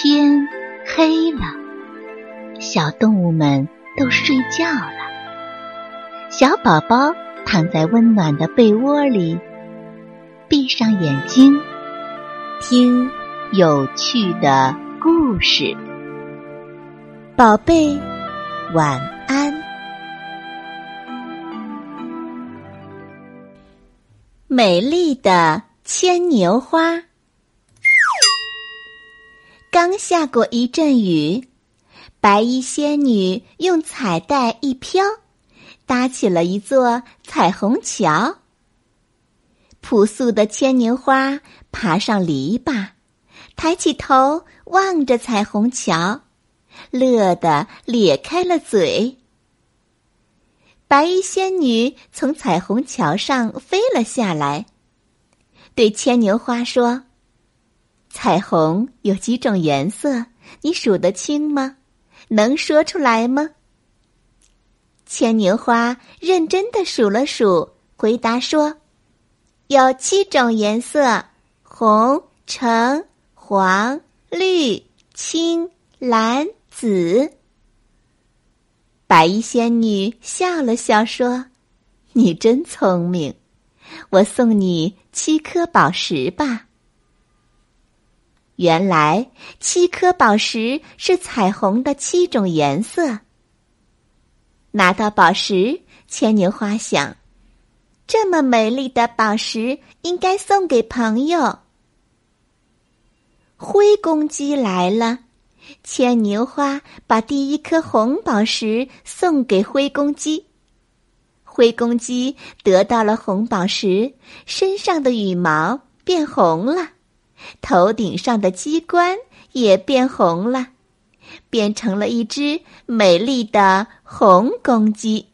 天黑了，小动物们都睡觉了。小宝宝躺在温暖的被窝里，闭上眼睛，听有趣的故事。宝贝，晚安。美丽的牵牛花。刚下过一阵雨，白衣仙女用彩带一飘，搭起了一座彩虹桥。朴素的牵牛花爬上篱笆，抬起头望着彩虹桥，乐得咧开了嘴。白衣仙女从彩虹桥上飞了下来，对牵牛花说。彩虹有几种颜色？你数得清吗？能说出来吗？牵牛花认真的数了数，回答说：“有七种颜色：红、橙、黄、绿、青、蓝、紫。”白衣仙女笑了笑说：“你真聪明，我送你七颗宝石吧。”原来七颗宝石是彩虹的七种颜色。拿到宝石，牵牛花想：这么美丽的宝石应该送给朋友。灰公鸡来了，牵牛花把第一颗红宝石送给灰公鸡。灰公鸡得到了红宝石，身上的羽毛变红了。头顶上的鸡冠也变红了，变成了一只美丽的红公鸡。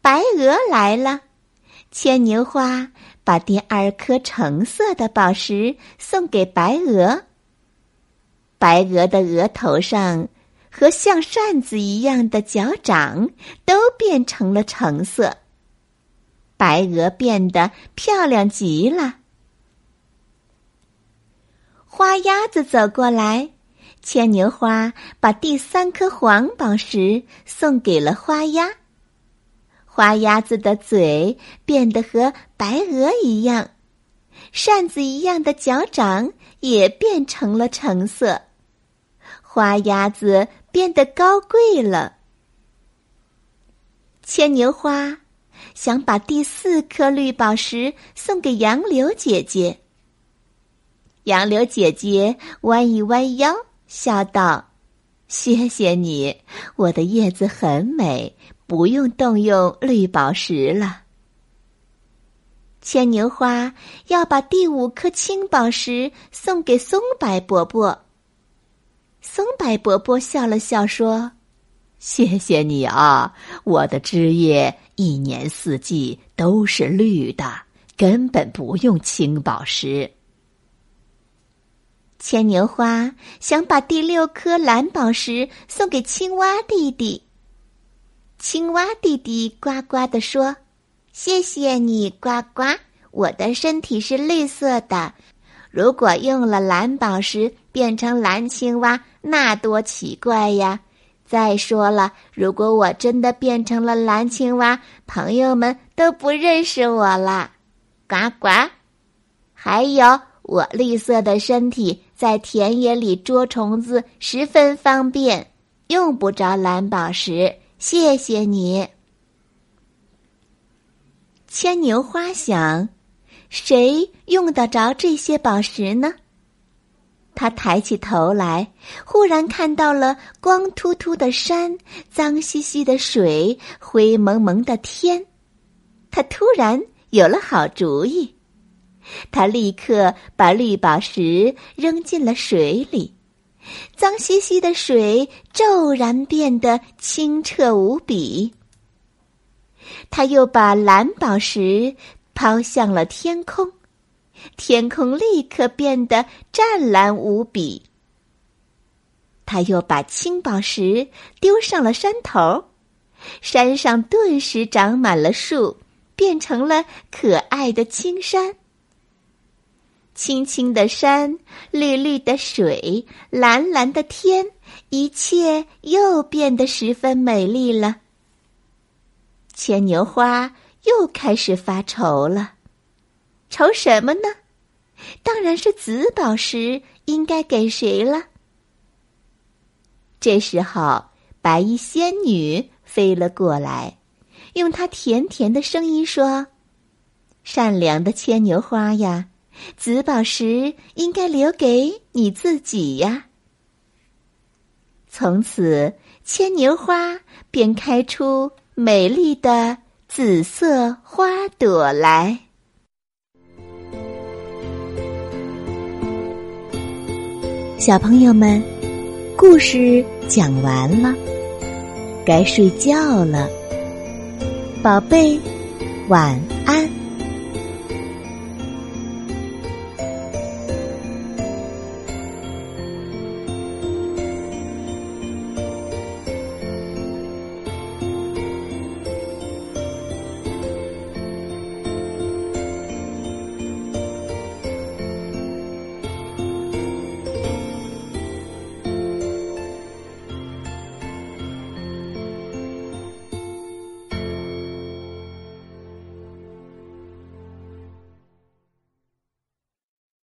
白鹅来了，牵牛花把第二颗橙色的宝石送给白鹅。白鹅的额头上和像扇子一样的脚掌都变成了橙色，白鹅变得漂亮极了。花鸭子走过来，牵牛花把第三颗黄宝石送给了花鸭。花鸭子的嘴变得和白鹅一样，扇子一样的脚掌也变成了橙色。花鸭子变得高贵了。牵牛花想把第四颗绿宝石送给杨柳姐姐。杨柳姐姐弯一弯腰，笑道：“谢谢你，我的叶子很美，不用动用绿宝石了。”牵牛花要把第五颗青宝石送给松柏伯伯。松柏伯伯笑了笑说：“谢谢你啊，我的枝叶一年四季都是绿的，根本不用青宝石。”牵牛花想把第六颗蓝宝石送给青蛙弟弟。青蛙弟弟呱呱的说：“谢谢你，呱呱！我的身体是绿色的，如果用了蓝宝石变成蓝青蛙，那多奇怪呀！再说了，如果我真的变成了蓝青蛙，朋友们都不认识我了。呱呱！还有。”我绿色的身体在田野里捉虫子十分方便，用不着蓝宝石。谢谢你，牵牛花想，谁用得着这些宝石呢？他抬起头来，忽然看到了光秃秃的山、脏兮兮的水、灰蒙蒙的天，他突然有了好主意。他立刻把绿宝石扔进了水里，脏兮兮的水骤然变得清澈无比。他又把蓝宝石抛向了天空，天空立刻变得湛蓝无比。他又把青宝石丢上了山头，山上顿时长满了树，变成了可爱的青山。青青的山，绿绿的水，蓝蓝的天，一切又变得十分美丽了。牵牛花又开始发愁了，愁什么呢？当然是紫宝石应该给谁了。这时候，白衣仙女飞了过来，用她甜甜的声音说：“善良的牵牛花呀，紫宝石应该留给你自己呀。”从此，牵牛花便开出美丽的紫色花朵来。小朋友们，故事讲完了，该睡觉了，宝贝，晚安。